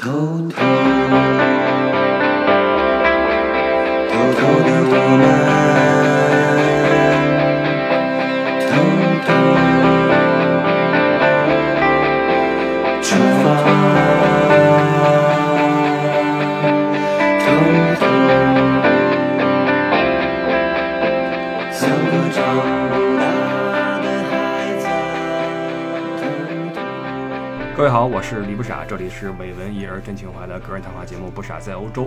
偷偷是李不傻，这里是伟文一人真情怀的个人谈话节目《不傻在欧洲》。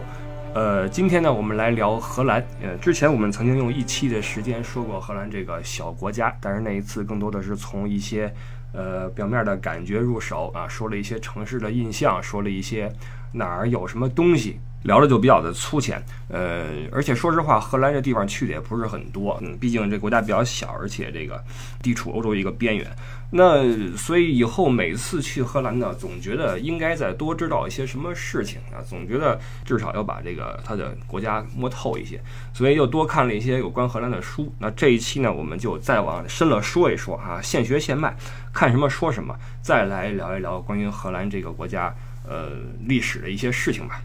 呃，今天呢，我们来聊荷兰。呃，之前我们曾经用一期的时间说过荷兰这个小国家，但是那一次更多的是从一些呃表面的感觉入手啊，说了一些城市的印象，说了一些哪儿有什么东西。聊的就比较的粗浅，呃，而且说实话，荷兰这地方去的也不是很多，嗯，毕竟这国家比较小，而且这个地处欧洲一个边缘，那所以以后每次去荷兰呢，总觉得应该再多知道一些什么事情啊，总觉得至少要把这个它的国家摸透一些，所以又多看了一些有关荷兰的书。那这一期呢，我们就再往深了说一说啊，现学现卖，看什么说什么，再来聊一聊关于荷兰这个国家呃历史的一些事情吧。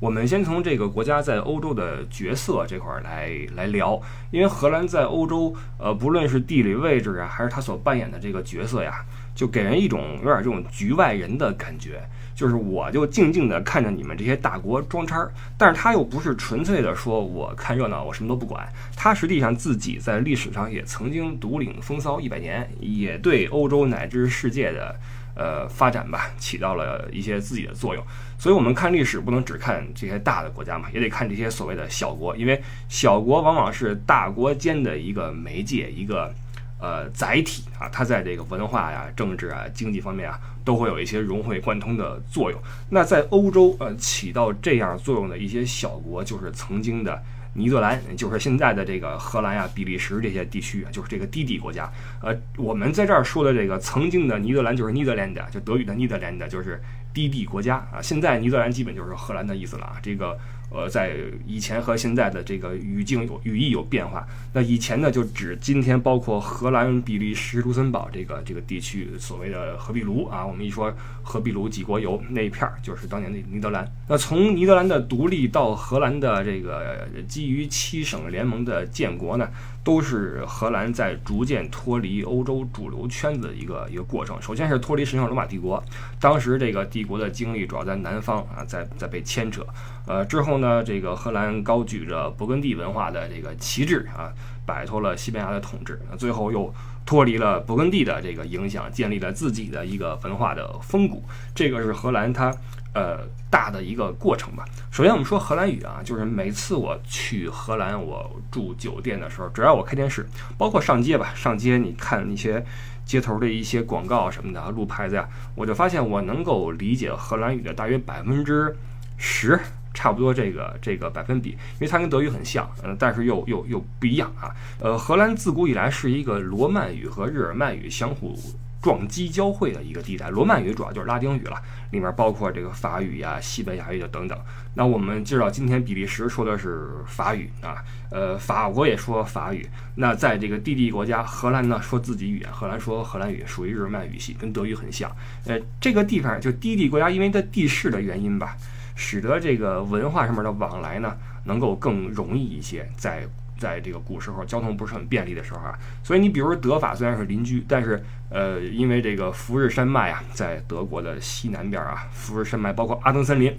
我们先从这个国家在欧洲的角色这块儿来来聊，因为荷兰在欧洲，呃，不论是地理位置啊，还是他所扮演的这个角色呀，就给人一种有点这种局外人的感觉。就是我就静静地看着你们这些大国装叉儿，但是他又不是纯粹的说我看热闹，我什么都不管。他实际上自己在历史上也曾经独领风骚一百年，也对欧洲乃至世界的。呃，发展吧，起到了一些自己的作用。所以，我们看历史不能只看这些大的国家嘛，也得看这些所谓的小国，因为小国往往是大国间的一个媒介，一个呃载体啊。它在这个文化呀、政治啊、经济方面啊，都会有一些融会贯通的作用。那在欧洲，呃，起到这样作用的一些小国，就是曾经的。尼德兰就是现在的这个荷兰呀、比利时这些地区啊，就是这个低地国家。呃，我们在这儿说的这个曾经的尼德兰就是 Netherland，就德语的 Netherland 就是低地国家啊。现在尼德兰基本就是荷兰的意思了啊。这个呃，在以前和现在的这个语境有语义有变化。那以前呢，就指今天包括荷兰、比利时、卢森堡这个这个地区，所谓的荷比卢啊。我们一说荷比卢几国游那一片儿，就是当年的尼德兰。那从尼德兰的独立到荷兰的这个基于七省联盟的建国呢，都是荷兰在逐渐脱离欧洲主流圈子的一个一个过程。首先是脱离神圣罗马帝国，当时这个帝国的精力主要在南方啊，在在被牵扯。呃，之后呢，这个荷兰高举着勃艮第文化的这个旗帜啊，摆脱了西班牙的统治，最后又脱离了勃艮第的这个影响，建立了自己的一个文化的风骨。这个是荷兰它呃大的一个过程吧。首先我们说荷兰语啊，就是每次我去荷兰，我住酒店的时候，只要我开电视，包括上街吧，上街你看那些街头的一些广告什么的，路牌子呀，我就发现我能够理解荷兰语的大约百分之十。差不多这个这个百分比，因为它跟德语很像，嗯，但是又又又不一样啊。呃，荷兰自古以来是一个罗曼语和日耳曼语相互撞击交汇的一个地带。罗曼语主要就是拉丁语了，里面包括这个法语呀、西班牙语的等等。那我们知道，今天比利时说的是法语啊，呃，法国也说法语。那在这个低地国家，荷兰呢说自己语言，荷兰说荷兰语，属于日耳曼语系，跟德语很像。呃，这个地方就低地国家，因为它地势的原因吧。使得这个文化上面的往来呢，能够更容易一些。在在这个古时候交通不是很便利的时候啊，所以你比如说德法虽然是邻居，但是呃，因为这个福日山脉啊，在德国的西南边啊，福日山脉包括阿登森林。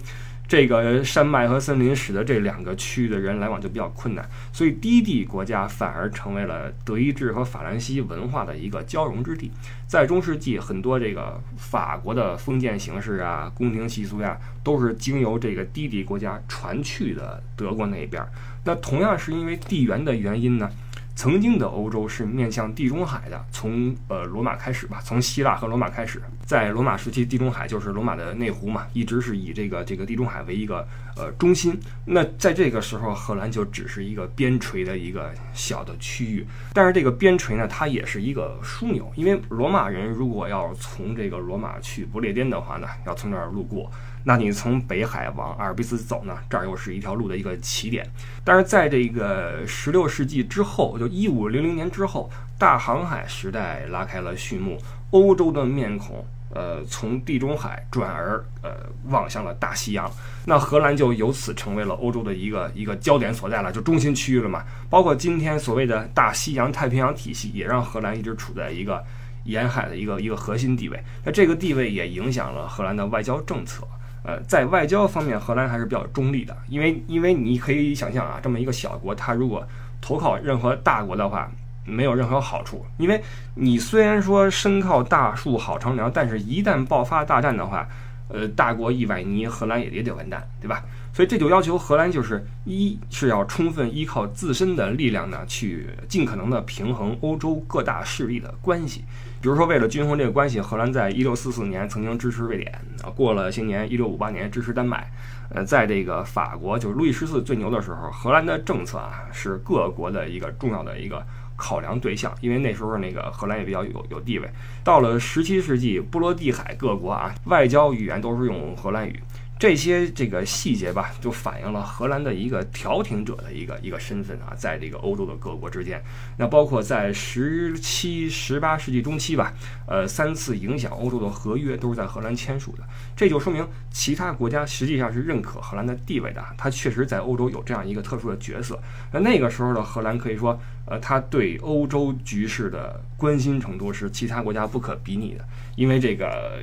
这个山脉和森林使得这两个区域的人来往就比较困难，所以低地国家反而成为了德意志和法兰西文化的一个交融之地。在中世纪，很多这个法国的封建形式啊、宫廷习俗呀，都是经由这个低地国家传去的德国那边儿。那同样是因为地缘的原因呢。曾经的欧洲是面向地中海的，从呃罗马开始吧，从希腊和罗马开始，在罗马时期，地中海就是罗马的内湖嘛，一直是以这个这个地中海为一个呃中心。那在这个时候，荷兰就只是一个边陲的一个小的区域，但是这个边陲呢，它也是一个枢纽，因为罗马人如果要从这个罗马去不列颠的话呢，要从这儿路过。那你从北海往阿尔卑斯走呢？这儿又是一条路的一个起点。但是在这个十六世纪之后，就一五零零年之后，大航海时代拉开了序幕，欧洲的面孔呃，从地中海转而呃望向了大西洋，那荷兰就由此成为了欧洲的一个一个焦点所在了，就中心区域了嘛。包括今天所谓的大西洋太平洋体系，也让荷兰一直处在一个沿海的一个一个核心地位。那这个地位也影响了荷兰的外交政策。呃，在外交方面，荷兰还是比较中立的，因为因为你可以想象啊，这么一个小国，它如果投靠任何大国的话，没有任何好处。因为你虽然说身靠大树好乘凉，但是一旦爆发大战的话，呃，大国一崴泥，荷兰也也得完蛋，对吧？所以这就要求荷兰就是一是要充分依靠自身的力量呢，去尽可能的平衡欧洲各大势力的关系。比如说，为了均衡这个关系，荷兰在一六四四年曾经支持瑞典啊，过了些年，一六五八年支持丹麦。呃，在这个法国就是路易十四最牛的时候，荷兰的政策啊是各国的一个重要的一个考量对象，因为那时候那个荷兰也比较有有地位。到了十七世纪，波罗的海各国啊，外交语言都是用荷兰语。这些这个细节吧，就反映了荷兰的一个调停者的一个一个身份啊，在这个欧洲的各国之间，那包括在十七、十八世纪中期吧，呃，三次影响欧洲的合约都是在荷兰签署的，这就说明其他国家实际上是认可荷兰的地位的，它确实在欧洲有这样一个特殊的角色。那那个时候的荷兰可以说，呃，他对欧洲局势的关心程度是其他国家不可比拟的，因为这个。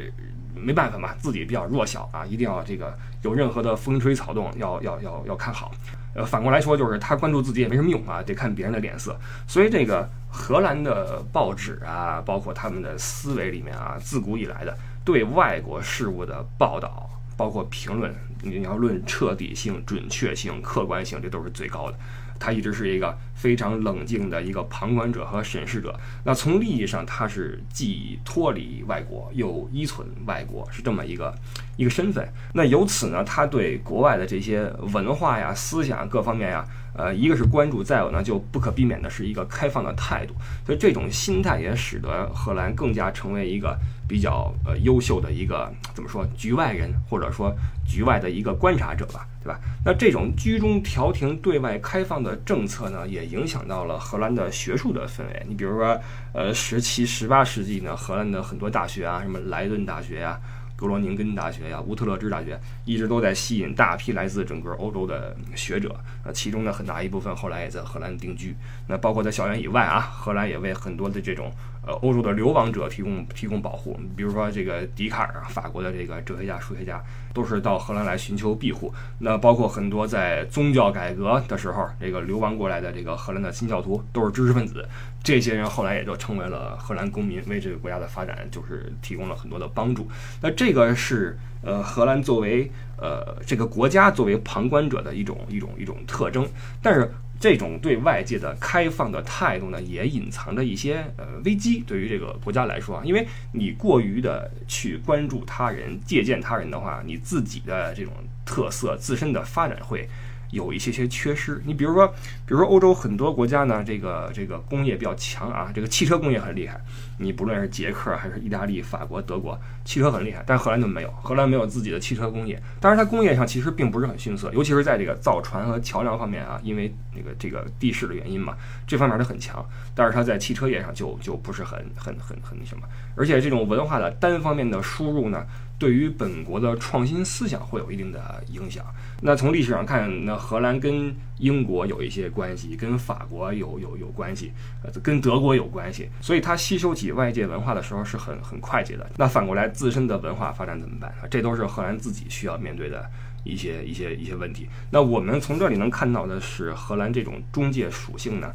没办法嘛，自己比较弱小啊，一定要这个有任何的风吹草动，要要要要看好。呃，反过来说，就是他关注自己也没什么用啊，得看别人的脸色。所以这个荷兰的报纸啊，包括他们的思维里面啊，自古以来的对外国事务的报道，包括评论，你要论彻底性、准确性、客观性，这都是最高的。他一直是一个非常冷静的一个旁观者和审视者。那从利益上，他是既脱离外国又依存外国，是这么一个一个身份。那由此呢，他对国外的这些文化呀、思想各方面呀，呃，一个是关注，再有呢，就不可避免的是一个开放的态度。所以这种心态也使得荷兰更加成为一个比较呃优秀的一个怎么说局外人，或者说局外的一个观察者吧。对吧？那这种居中调停、对外开放的政策呢，也影响到了荷兰的学术的氛围。你比如说，呃，十七、十八世纪呢，荷兰的很多大学啊，什么莱顿大学呀、格罗宁根大学呀、乌特勒支大学，一直都在吸引大批来自整个欧洲的学者。呃，其中呢，很大一部分后来也在荷兰定居。那包括在校园以外啊，荷兰也为很多的这种。呃，欧洲的流亡者提供提供保护，比如说这个笛卡尔啊，法国的这个哲学家、数学家，都是到荷兰来寻求庇护。那包括很多在宗教改革的时候，这个流亡过来的这个荷兰的新教徒，都是知识分子。这些人后来也就成为了荷兰公民，为这个国家的发展就是提供了很多的帮助。那这个是呃，荷兰作为呃这个国家作为旁观者的一种一种一种特征，但是。这种对外界的开放的态度呢，也隐藏着一些呃危机。对于这个国家来说啊，因为你过于的去关注他人、借鉴他人的话，你自己的这种特色、自身的发展会。有一些些缺失，你比如说，比如说欧洲很多国家呢，这个这个工业比较强啊，这个汽车工业很厉害。你不论是捷克还是意大利、法国、德国，汽车很厉害，但荷兰就没有，荷兰没有自己的汽车工业。当然，它工业上其实并不是很逊色，尤其是在这个造船和桥梁方面啊，因为那个这个地势的原因嘛，这方面它很强。但是它在汽车业上就就不是很很很很那什么，而且这种文化的单方面的输入呢。对于本国的创新思想会有一定的影响。那从历史上看，那荷兰跟英国有一些关系，跟法国有有有关系，呃，跟德国有关系，所以它吸收起外界文化的时候是很很快捷的。那反过来，自身的文化发展怎么办？这都是荷兰自己需要面对的一些一些一些问题。那我们从这里能看到的是，荷兰这种中介属性呢，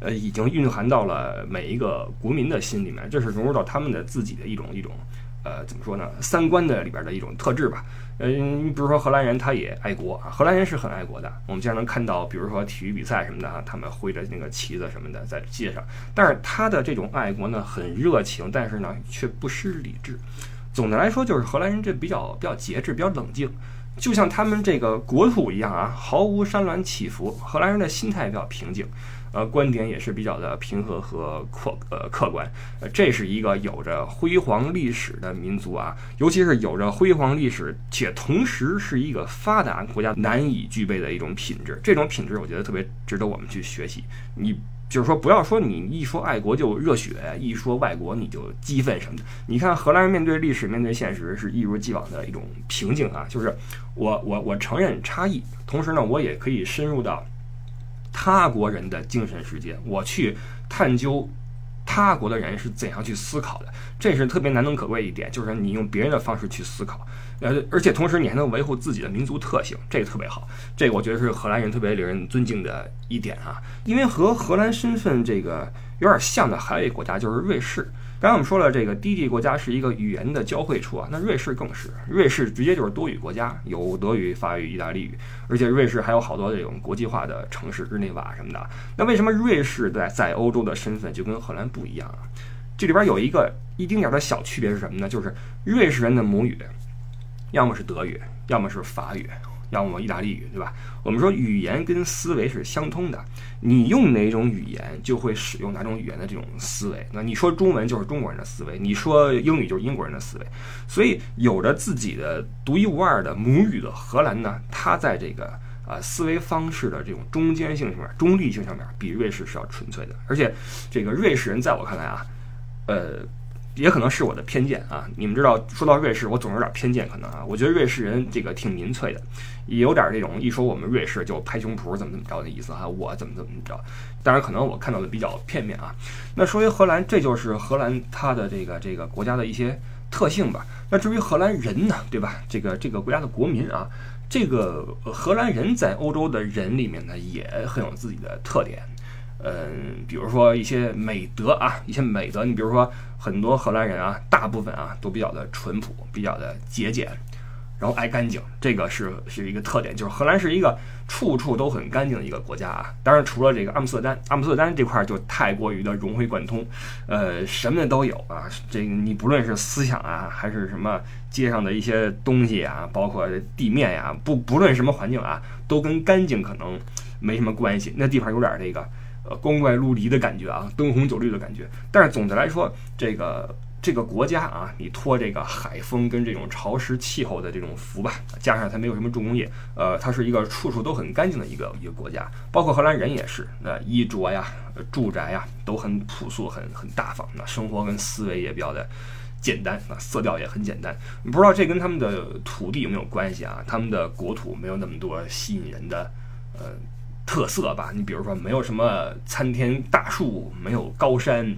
呃，已经蕴含到了每一个国民的心里面，这是融入到他们的自己的一种一种。呃，怎么说呢？三观的里边的一种特质吧。嗯，你比如说荷兰人，他也爱国啊。荷兰人是很爱国的。我们经常能看到，比如说体育比赛什么的啊，他们挥着那个旗子什么的在街上。但是他的这种爱国呢，很热情，但是呢，却不失理智。总的来说，就是荷兰人这比较比较节制，比较冷静，就像他们这个国土一样啊，毫无山峦起伏。荷兰人的心态比较平静。呃，观点也是比较的平和和客呃客观，呃，这是一个有着辉煌历史的民族啊，尤其是有着辉煌历史且同时是一个发达国家难以具备的一种品质。这种品质，我觉得特别值得我们去学习。你就是说，不要说你一说爱国就热血，一说外国你就激愤什么的。你看荷兰人面对历史、面对现实是一如既往的一种平静啊，就是我我我承认差异，同时呢，我也可以深入到他国人的精神世界，我去探究他国的人是怎样去思考的，这是特别难能可贵一点，就是你用别人的方式去思考。呃，而且同时你还能维护自己的民族特性，这个特别好。这个我觉得是荷兰人特别令人尊敬的一点啊。因为和荷兰身份这个有点像的还有一个国家就是瑞士。刚才我们说了，这个低地国家是一个语言的交汇处啊，那瑞士更是。瑞士直接就是多语国家，有德语、法语、意大利语，而且瑞士还有好多这种国际化的城市，日内瓦什么的。那为什么瑞士在在欧洲的身份就跟荷兰不一样啊？这里边有一个一丁点的小区别是什么呢？就是瑞士人的母语。要么是德语，要么是法语，要么意大利语，对吧？我们说语言跟思维是相通的，你用哪种语言就会使用哪种语言的这种思维。那你说中文就是中国人的思维，你说英语就是英国人的思维。所以有着自己的独一无二的母语的荷兰呢，它在这个啊思维方式的这种中间性上面、中立性上面，比瑞士是要纯粹的。而且这个瑞士人在我看来啊，呃。也可能是我的偏见啊！你们知道，说到瑞士，我总有点偏见，可能啊，我觉得瑞士人这个挺民粹的，也有点这种一说我们瑞士就拍胸脯怎么怎么着的意思哈，我怎么怎么着。当然，可能我看到的比较片面啊。那说回荷兰，这就是荷兰它的这个这个国家的一些特性吧。那至于荷兰人呢，对吧？这个这个国家的国民啊，这个荷兰人在欧洲的人里面呢，也很有自己的特点。嗯，比如说一些美德啊，一些美德，你比如说很多荷兰人啊，大部分啊都比较的淳朴，比较的节俭，然后爱干净，这个是是一个特点，就是荷兰是一个处处都很干净的一个国家啊。当然，除了这个阿姆斯特丹，阿姆斯特丹这块就太过于的融会贯通，呃，什么的都有啊。这个你不论是思想啊，还是什么街上的一些东西啊，包括地面呀，不不论什么环境啊，都跟干净可能没什么关系。那地方有点这个。呃，光怪陆离的感觉啊，灯红酒绿的感觉。但是总的来说，这个这个国家啊，你托这个海风跟这种潮湿气候的这种福吧，加上它没有什么重工业，呃，它是一个处处都很干净的一个一个国家。包括荷兰人也是，那衣着呀、住宅呀都很朴素、很很大方。那生活跟思维也比较的简单，那色调也很简单。不知道这跟他们的土地有没有关系啊？他们的国土没有那么多吸引人的，呃。特色吧，你比如说没有什么参天大树，没有高山，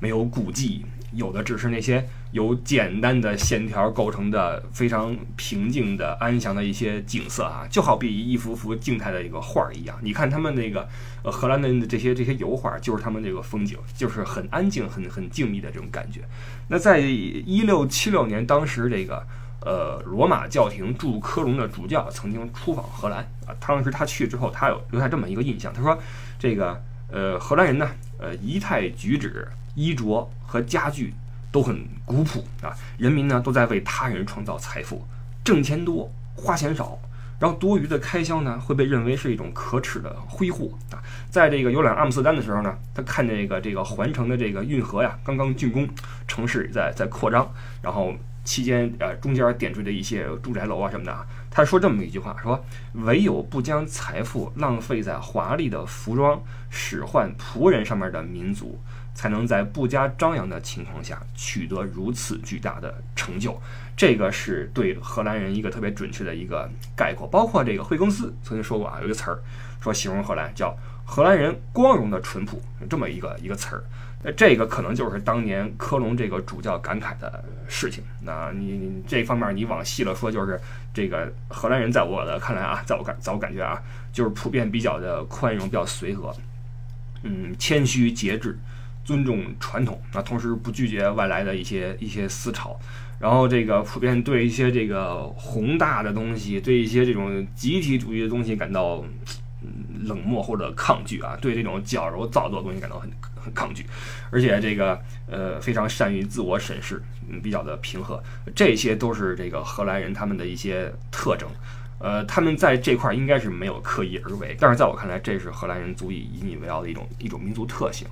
没有古迹，有的只是那些由简单的线条构成的非常平静的安详的一些景色啊，就好比一幅幅静态的一个画儿一样。你看他们那个呃荷兰的这些这些油画，就是他们这个风景，就是很安静、很很静谧的这种感觉。那在一六七六年，当时这个。呃，罗马教廷驻科隆的主教曾经出访荷兰啊。当时他去之后，他有留下这么一个印象，他说：“这个呃，荷兰人呢，呃，仪态举止、衣着和家具都很古朴啊。人民呢，都在为他人创造财富，挣钱多，花钱少，然后多余的开销呢，会被认为是一种可耻的挥霍啊。在这个游览阿姆斯特丹的时候呢，他看这个这个环城的这个运河呀，刚刚竣工，城市在在扩张，然后。”期间，呃，中间点缀的一些住宅楼啊什么的啊，他说这么一句话，说唯有不将财富浪费在华丽的服装、使唤仆人上面的民族，才能在不加张扬的情况下取得如此巨大的成就。这个是对荷兰人一个特别准确的一个概括。包括这个惠更斯曾经说过啊，有一个词儿，说形容荷兰叫荷兰人光荣的淳朴，这么一个一个词儿。那这个可能就是当年科隆这个主教感慨的事情。那你你这方面你往细了说，就是这个荷兰人在我的看来啊，在我感在我感觉啊，就是普遍比较的宽容，比较随和，嗯，谦虚节制，尊重传统，那同时不拒绝外来的一些一些思潮，然后这个普遍对一些这个宏大的东西，对一些这种集体主义的东西感到冷漠或者抗拒啊，对这种矫揉造作的东西感到很。抗拒，而且这个呃非常善于自我审视，嗯，比较的平和，这些都是这个荷兰人他们的一些特征，呃，他们在这块应该是没有刻意而为，但是在我看来，这是荷兰人足以引以为傲的一种一种民族特性。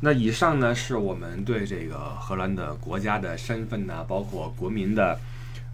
那以上呢是我们对这个荷兰的国家的身份呢，包括国民的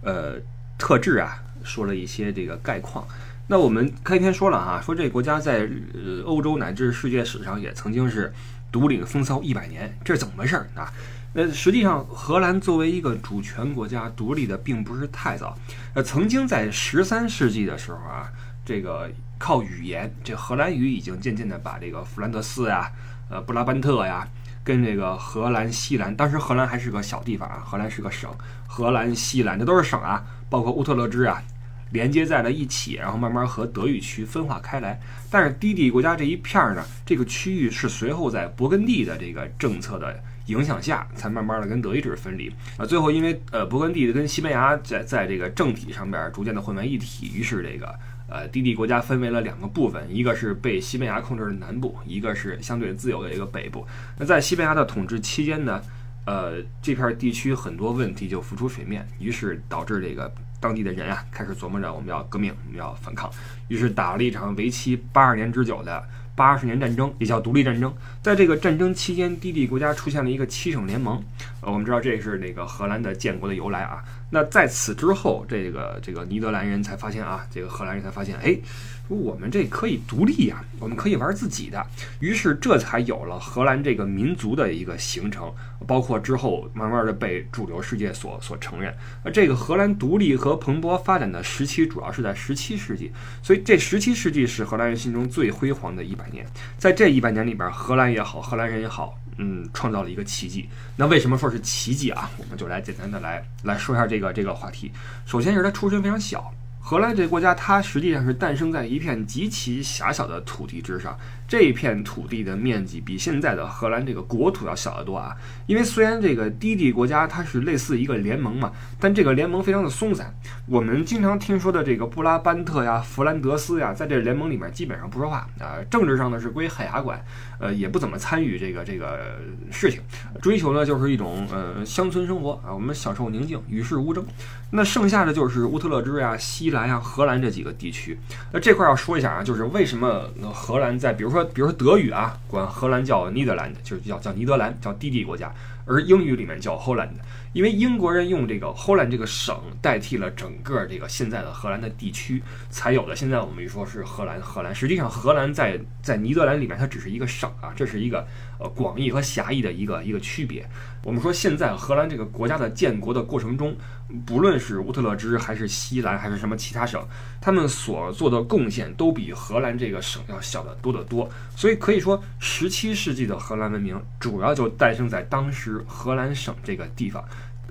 呃特质啊，说了一些这个概况。那我们开篇说了哈，说这个国家在呃欧洲乃至世界史上也曾经是独领风骚一百年，这是怎么回事儿啊？那实际上，荷兰作为一个主权国家，独立的并不是太早。呃，曾经在十三世纪的时候啊，这个靠语言，这荷兰语已经渐渐的把这个弗兰德斯呀、呃布拉班特呀，跟这个荷兰西兰，当时荷兰还是个小地方啊，荷兰是个省，荷兰西兰这都是省啊，包括乌特勒支啊，连接在了一起，然后慢慢和德语区分化开来。但是低地国家这一片儿呢，这个区域是随后在勃艮第的这个政策的。影响下，才慢慢的跟德意志分离啊。最后因为呃勃艮第跟西班牙在在这个政体上边逐渐的混为一体，于是这个呃低地国家分为了两个部分，一个是被西班牙控制的南部，一个是相对自由的一个北部。那在西班牙的统治期间呢，呃这片地区很多问题就浮出水面，于是导致这个当地的人啊开始琢磨着我们要革命，我们要反抗，于是打了一场为期八十年之久的。八十年战争也叫独立战争，在这个战争期间，低地国家出现了一个七省联盟。呃，我们知道这是那个荷兰的建国的由来啊。那在此之后，这个这个尼德兰人才发现啊，这个荷兰人才发现，哎。我们这可以独立呀，我们可以玩自己的，于是这才有了荷兰这个民族的一个形成，包括之后慢慢的被主流世界所所承认。而这个荷兰独立和蓬勃发展的时期，主要是在十七世纪，所以这十七世纪是荷兰人心中最辉煌的一百年。在这一百年里边，荷兰也好，荷兰人也好，嗯，创造了一个奇迹。那为什么说是奇迹啊？我们就来简单的来来说一下这个这个话题。首先是他出身非常小。荷兰这个国家，它实际上是诞生在一片极其狭小的土地之上。这片土地的面积比现在的荷兰这个国土要小得多啊！因为虽然这个低地国家它是类似一个联盟嘛，但这个联盟非常的松散。我们经常听说的这个布拉班特呀、弗兰德斯呀，在这联盟里面基本上不说话啊，政治上呢是归海牙管，呃，也不怎么参与这个这个事情，追求呢就是一种呃乡村生活啊，我们享受宁静，与世无争。那剩下的就是乌特勒支呀、西兰呀、荷兰这几个地区。那这块要说一下啊，就是为什么荷兰在比如说。比如说德语啊，管荷兰叫 Netherland，就是叫叫尼德兰，叫低地国家；而英语里面叫 Holland，因为英国人用这个 Holland 这个省代替了整个这个现在的荷兰的地区，才有的现在我们一说是荷兰。荷兰实际上荷兰在在尼德兰里面它只是一个省啊，这是一个呃广义和狭义的一个一个区别。我们说现在荷兰这个国家的建国的过程中。不论是乌特勒支还是西兰还是什么其他省，他们所做的贡献都比荷兰这个省要小得多得多。所以可以说，十七世纪的荷兰文明主要就诞生在当时荷兰省这个地方，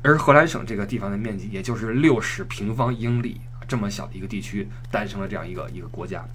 而荷兰省这个地方的面积也就是六十平方英里这么小的一个地区，诞生了这样一个一个国家。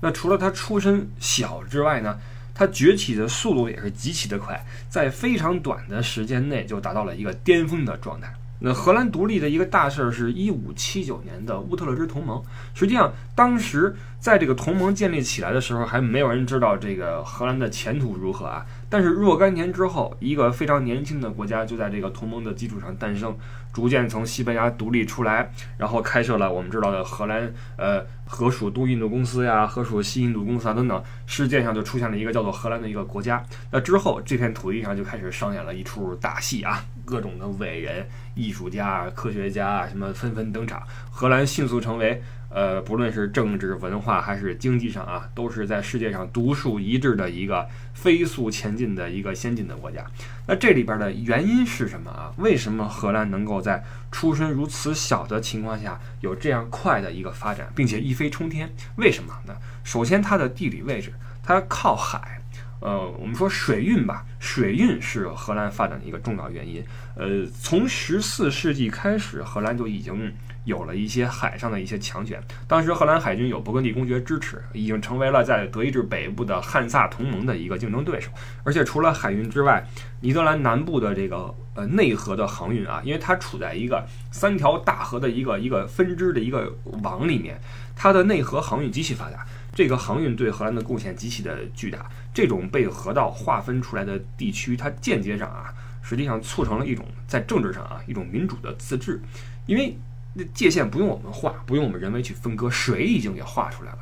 那除了它出身小之外呢，它崛起的速度也是极其的快，在非常短的时间内就达到了一个巅峰的状态。那荷兰独立的一个大事儿是一五七九年的乌特勒支同盟。实际上，当时在这个同盟建立起来的时候，还没有人知道这个荷兰的前途如何啊。但是若干年之后，一个非常年轻的国家就在这个同盟的基础上诞生，逐渐从西班牙独立出来，然后开设了我们知道的荷兰呃荷属东印度公司呀、荷属西印度公司啊等等，世界上就出现了一个叫做荷兰的一个国家。那之后，这片土地上就开始上演了一出大戏啊，各种的伟人、艺术家、科学家啊什么纷纷登场，荷兰迅速成为。呃，不论是政治、文化还是经济上啊，都是在世界上独树一帜的一个飞速前进的一个先进的国家。那这里边的原因是什么啊？为什么荷兰能够在出身如此小的情况下有这样快的一个发展，并且一飞冲天？为什么呢？首先，它的地理位置，它靠海。呃，我们说水运吧，水运是荷兰发展的一个重要原因。呃，从十四世纪开始，荷兰就已经。有了一些海上的一些强权。当时荷兰海军有勃艮第公爵支持，已经成为了在德意志北部的汉萨同盟的一个竞争对手。而且除了海运之外，尼德兰南部的这个呃内河的航运啊，因为它处在一个三条大河的一个一个分支的一个网里面，它的内河航运极其发达。这个航运对荷兰的贡献极其的巨大。这种被河道划分出来的地区，它间接上啊，实际上促成了一种在政治上啊一种民主的自治，因为。那界限不用我们画，不用我们人为去分割，水已经给画出来了。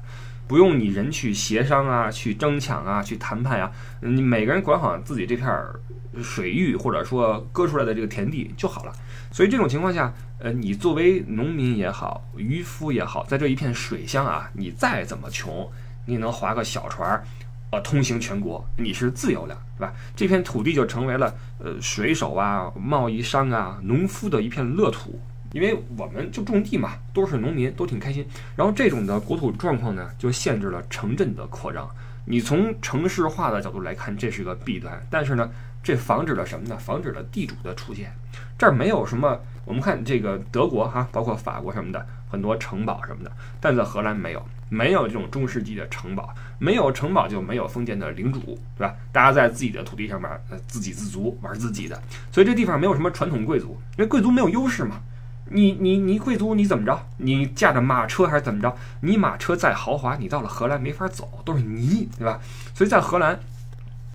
不用你人去协商啊，去争抢啊，去谈判啊，你每个人管好自己这片水域或者说割出来的这个田地就好了。所以这种情况下，呃，你作为农民也好，渔夫也好，在这一片水乡啊，你再怎么穷，你能划个小船儿，呃，通行全国，你是自由的，是吧？这片土地就成为了呃水手啊、贸易商啊、农夫的一片乐土。因为我们就种地嘛，都是农民，都挺开心。然后这种的国土状况呢，就限制了城镇的扩张。你从城市化的角度来看，这是个弊端。但是呢，这防止了什么呢？防止了地主的出现。这儿没有什么，我们看这个德国哈，包括法国什么的，很多城堡什么的，但在荷兰没有，没有这种中世纪的城堡，没有城堡就没有封建的领主，对吧？大家在自己的土地上面，呃，自给自足，玩自己的。所以这地方没有什么传统贵族，因为贵族没有优势嘛。你你你贵族你怎么着？你驾着马车还是怎么着？你马车再豪华，你到了荷兰没法走，都是泥，对吧？所以在荷兰，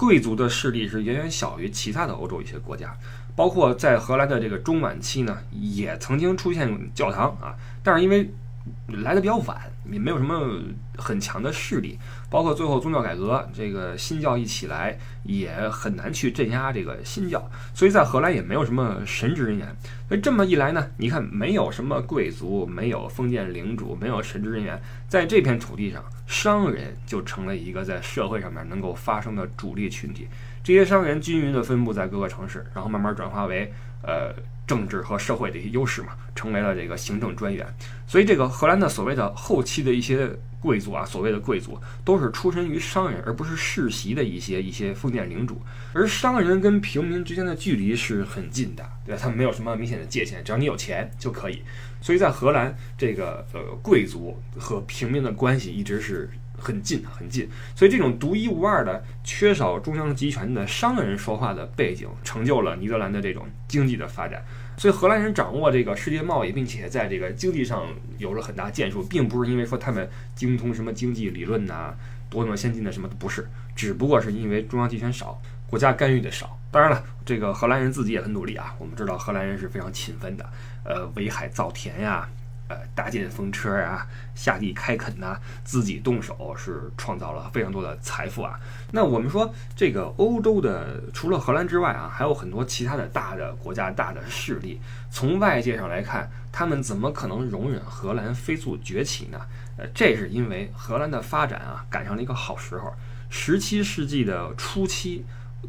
贵族的势力是远远小于其他的欧洲一些国家，包括在荷兰的这个中晚期呢，也曾经出现教堂啊，但是因为来的比较晚，也没有什么很强的势力。包括最后宗教改革，这个新教一起来，也很难去镇压这个新教，所以在荷兰也没有什么神职人员。所以这么一来呢，你看没有什么贵族，没有封建领主，没有神职人员，在这片土地上，商人就成了一个在社会上面能够发生的主力群体。这些商人均匀地分布在各个城市，然后慢慢转化为呃政治和社会的一些优势嘛，成为了这个行政专员。所以这个荷兰的所谓的后期期的一些。贵族啊，所谓的贵族都是出身于商人，而不是世袭的一些一些封建领主。而商人跟平民之间的距离是很近的，对吧？他们没有什么明显的界限，只要你有钱就可以。所以在荷兰，这个呃贵族和平民的关系一直是很近很近。所以这种独一无二的、缺少中央集权的商人说话的背景，成就了尼德兰的这种经济的发展。所以荷兰人掌握这个世界贸易，并且在这个经济上有了很大建树，并不是因为说他们精通什么经济理论呐，多么先进的什么的不是，只不过是因为中央集权少，国家干预的少。当然了，这个荷兰人自己也很努力啊。我们知道荷兰人是非常勤奋的，呃，围海造田呀。呃，搭建风车啊，下地开垦呐，自己动手是创造了非常多的财富啊。那我们说，这个欧洲的除了荷兰之外啊，还有很多其他的大的国家、大的势力。从外界上来看，他们怎么可能容忍荷兰飞速崛起呢？呃，这是因为荷兰的发展啊，赶上了一个好时候。十七世纪的初期。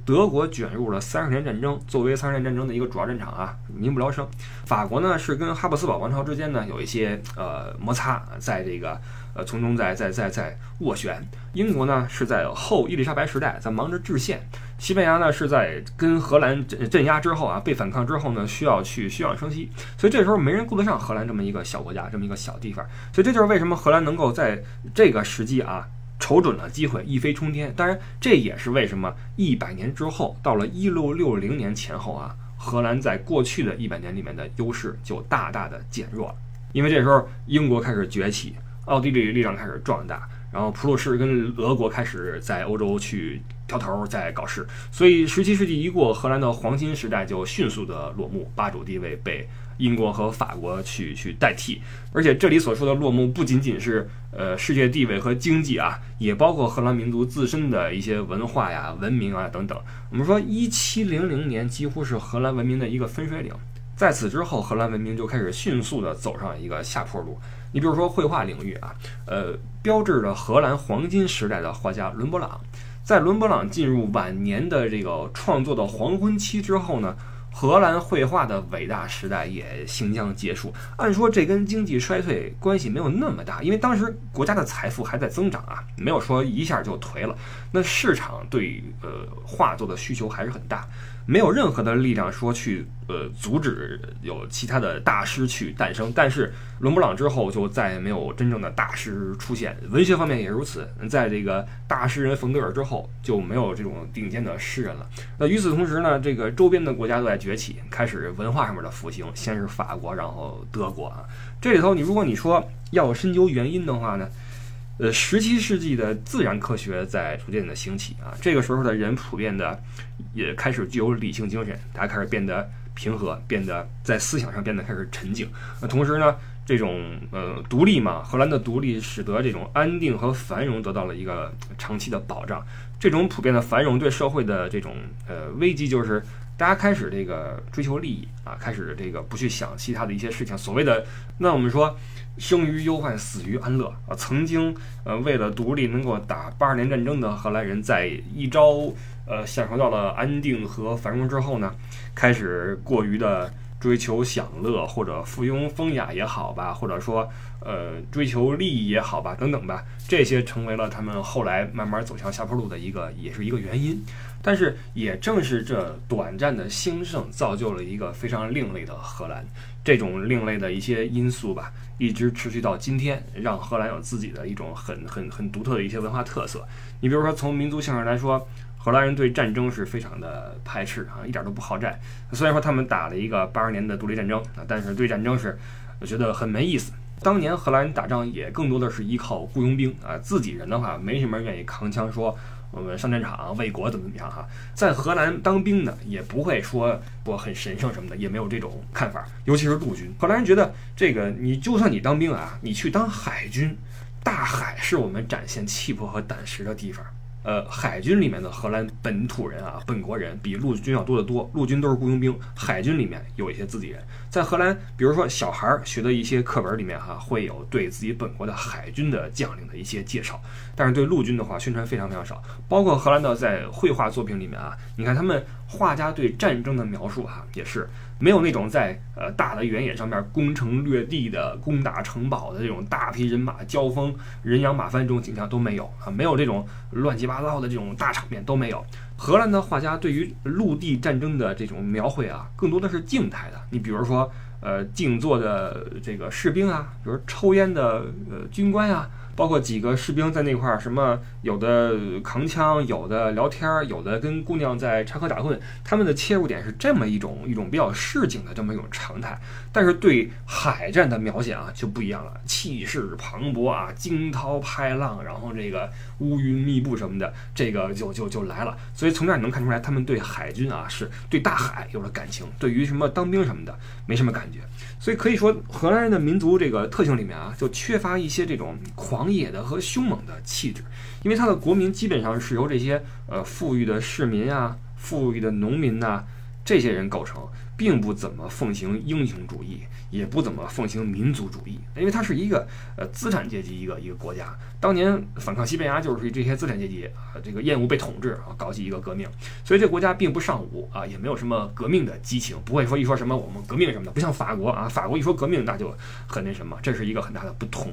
德国卷入了三十年战争，作为三十年战争的一个主要战场啊，民不聊生。法国呢是跟哈布斯堡王朝之间呢有一些呃摩擦，在这个呃从中在在在在斡旋。英国呢是在后伊丽莎白时代在忙着制宪。西班牙呢是在跟荷兰镇镇压之后啊，被反抗之后呢需要去休养生息，所以这时候没人顾得上荷兰这么一个小国家，这么一个小地方。所以这就是为什么荷兰能够在这个时机啊。瞅准了机会，一飞冲天。当然，这也是为什么一百年之后，到了一六六零年前后啊，荷兰在过去的一百年里面的优势就大大的减弱了。因为这时候英国开始崛起，奥地利力量开始壮大，然后普鲁士跟俄国开始在欧洲去挑头，在搞事。所以十七世纪一过，荷兰的黄金时代就迅速的落幕，霸主地位被。英国和法国去去代替，而且这里所说的落幕不仅仅是呃世界地位和经济啊，也包括荷兰民族自身的一些文化呀、文明啊等等。我们说，一七零零年几乎是荷兰文明的一个分水岭，在此之后，荷兰文明就开始迅速的走上一个下坡路。你比如说绘画领域啊，呃，标志着荷兰黄金时代的画家伦勃朗，在伦勃朗进入晚年的这个创作的黄昏期之后呢。荷兰绘画的伟大时代也行将结束。按说这跟经济衰退关系没有那么大，因为当时国家的财富还在增长啊，没有说一下就颓了。那市场对呃画作的需求还是很大。没有任何的力量说去呃阻止有其他的大师去诞生，但是伦勃朗之后就再也没有真正的大师出现，文学方面也如此。在这个大诗人冯德尔之后，就没有这种顶尖的诗人了。那与此同时呢，这个周边的国家都在崛起，开始文化上面的复兴，先是法国，然后德国啊。这里头你如果你说要深究原因的话呢？呃，十七世纪的自然科学在逐渐的兴起啊，这个时候的人普遍的也开始具有理性精神，大家开始变得平和，变得在思想上变得开始沉静。那同时呢，这种呃独立嘛，荷兰的独立使得这种安定和繁荣得到了一个长期的保障。这种普遍的繁荣对社会的这种呃危机，就是大家开始这个追求利益啊，开始这个不去想其他的一些事情。所谓的那我们说生于忧患，死于安乐啊。曾经呃为了独立能够打八十年战争的荷兰人，在一朝呃享受到了安定和繁荣之后呢，开始过于的。追求享乐或者附庸风雅也好吧，或者说呃追求利益也好吧，等等吧，这些成为了他们后来慢慢走向下坡路的一个，也是一个原因。但是也正是这短暂的兴盛，造就了一个非常另类的荷兰。这种另类的一些因素吧，一直持续到今天，让荷兰有自己的一种很很很独特的一些文化特色。你比如说从民族性上来说。荷兰人对战争是非常的排斥啊，一点都不好战。虽然说他们打了一个八十年的独立战争啊，但是对战争是我觉得很没意思。当年荷兰人打仗也更多的是依靠雇佣兵啊，自己人的话没什么人愿意扛枪说我们上战场为国怎么怎么样哈。在荷兰当兵的也不会说我很神圣什么的，也没有这种看法。尤其是陆军，荷兰人觉得这个你就算你当兵啊，你去当海军，大海是我们展现气魄和胆识的地方。呃，海军里面的荷兰本土人啊，本国人比陆军要多得多。陆军都是雇佣兵，海军里面有一些自己人。在荷兰，比如说小孩学的一些课本里面哈，会有对自己本国的海军的将领的一些介绍，但是对陆军的话，宣传非常非常少。包括荷兰的在绘画作品里面啊，你看他们画家对战争的描述哈，也是。没有那种在呃大的原野上面攻城略地的攻打城堡的这种大批人马交锋、人仰马翻这种景象都没有啊，没有这种乱七八糟的这种大场面都没有。荷兰的画家对于陆地战争的这种描绘啊，更多的是静态的。你比如说，呃，静坐的这个士兵啊，比如抽烟的呃军官啊。包括几个士兵在那块儿，什么有的扛枪，有的聊天儿，有的跟姑娘在插科打诨。他们的切入点是这么一种一种比较市井的这么一种常态。但是对海战的描写啊就不一样了，气势磅礴啊，惊涛拍浪，然后这个乌云密布什么的，这个就就就来了。所以从这儿你能看出来，他们对海军啊是对大海有了感情，对于什么当兵什么的没什么感觉。所以可以说，荷兰人的民族这个特性里面啊，就缺乏一些这种狂野的和凶猛的气质，因为他的国民基本上是由这些呃富裕的市民啊、富裕的农民呐这些人构成。并不怎么奉行英雄主义，也不怎么奉行民族主义，因为它是一个呃资产阶级一个一个国家。当年反抗西班牙就是这些资产阶级啊，这个厌恶被统治啊，搞起一个革命。所以这国家并不尚武啊，也没有什么革命的激情，不会说一说什么我们革命什么的，不像法国啊，法国一说革命那就很那什么，这是一个很大的不同。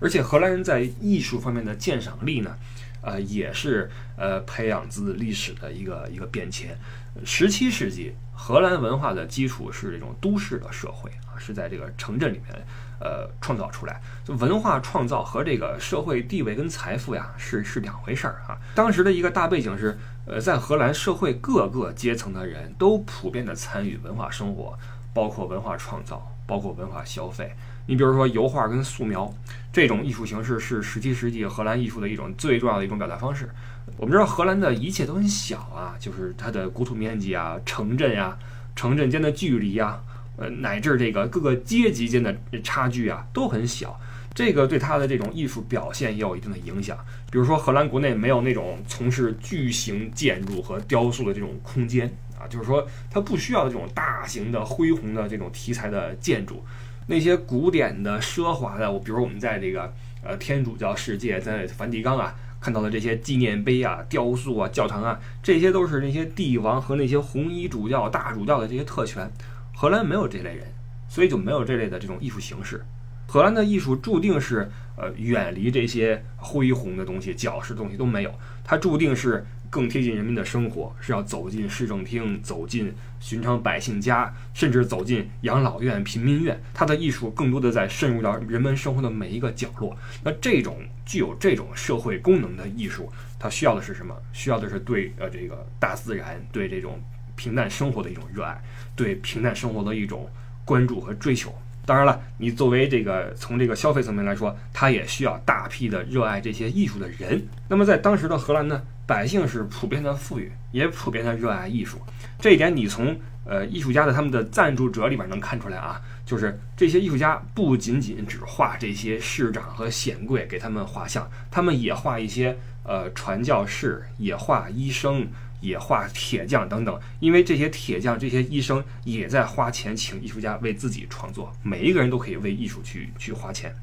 而且荷兰人在艺术方面的鉴赏力呢，呃，也是呃培养自历史的一个一个变迁。十七世纪。荷兰文化的基础是这种都市的社会啊，是在这个城镇里面，呃，创造出来。就文化创造和这个社会地位跟财富呀，是是两回事儿啊。当时的一个大背景是，呃，在荷兰社会各个阶层的人都普遍的参与文化生活，包括文化创造，包括文化消费。你比如说油画跟素描这种艺术形式，是十七世纪荷兰艺术的一种最重要的一种表达方式。我们知道荷兰的一切都很小啊，就是它的国土面积啊、城镇呀、城镇间的距离啊，呃，乃至这个各个阶级间的差距啊都很小。这个对它的这种艺术表现也有一定的影响。比如说，荷兰国内没有那种从事巨型建筑和雕塑的这种空间啊，就是说它不需要这种大型的恢宏的这种题材的建筑，那些古典的奢华的，我比如我们在这个呃天主教世界，在梵蒂冈啊。看到的这些纪念碑啊、雕塑啊、教堂啊，这些都是那些帝王和那些红衣主教、大主教的这些特权。荷兰没有这类人，所以就没有这类的这种艺术形式。荷兰的艺术注定是呃远离这些恢宏的东西、矫饰东西都没有，它注定是。更贴近人民的生活，是要走进市政厅，走进寻常百姓家，甚至走进养老院、贫民院。他的艺术更多的在渗入到人们生活的每一个角落。那这种具有这种社会功能的艺术，它需要的是什么？需要的是对呃这个大自然、对这种平淡生活的一种热爱，对平淡生活的一种关注和追求。当然了，你作为这个从这个消费层面来说，它也需要大批的热爱这些艺术的人。那么在当时的荷兰呢？百姓是普遍的富裕，也普遍的热爱艺术。这一点你从呃艺术家的他们的赞助者里边能看出来啊，就是这些艺术家不仅仅只画这些市长和显贵给他们画像，他们也画一些呃传教士，也画医生。也画铁匠等等，因为这些铁匠、这些医生也在花钱请艺术家为自己创作，每一个人都可以为艺术去去花钱。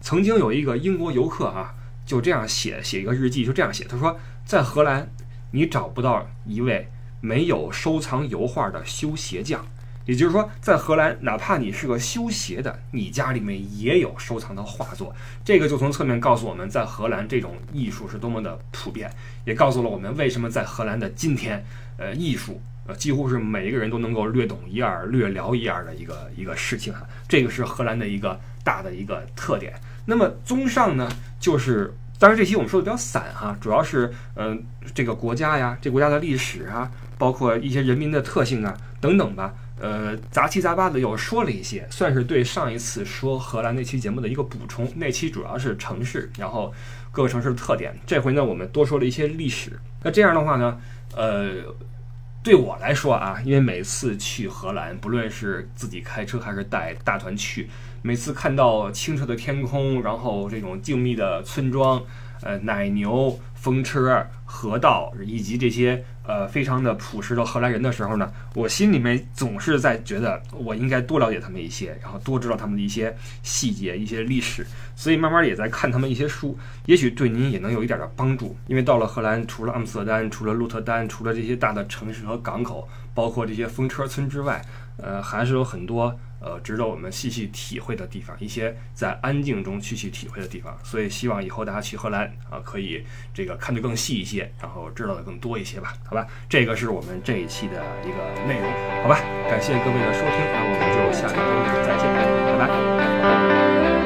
曾经有一个英国游客啊，就这样写写一个日记，就这样写，他说在荷兰你找不到一位没有收藏油画的修鞋匠。也就是说，在荷兰，哪怕你是个修鞋的，你家里面也有收藏的画作。这个就从侧面告诉我们在荷兰这种艺术是多么的普遍，也告诉了我们为什么在荷兰的今天，呃，艺术呃几乎是每一个人都能够略懂一二、略聊一二的一个一个事情哈。这个是荷兰的一个大的一个特点。那么综上呢，就是当然这期我们说的比较散哈，主要是嗯这个国家呀，这国家的历史啊，包括一些人民的特性啊等等吧。呃，杂七杂八的又说了一些，算是对上一次说荷兰那期节目的一个补充。那期主要是城市，然后各个城市的特点。这回呢，我们多说了一些历史。那这样的话呢，呃，对我来说啊，因为每次去荷兰，不论是自己开车还是带大团去，每次看到清澈的天空，然后这种静谧的村庄，呃，奶牛。风车、河道以及这些呃非常的朴实的荷兰人的时候呢，我心里面总是在觉得我应该多了解他们一些，然后多知道他们的一些细节、一些历史，所以慢慢也在看他们一些书，也许对您也能有一点的帮助。因为到了荷兰，除了阿姆斯特丹、除了鹿特丹、除了这些大的城市和港口，包括这些风车村之外，呃，还是有很多。呃，值得我们细细体会的地方，一些在安静中去去体会的地方，所以希望以后大家去荷兰啊，可以这个看得更细一些，然后知道的更多一些吧，好吧？这个是我们这一期的一个内容，好吧？感谢各位的收听，那我们就下周再见，拜拜。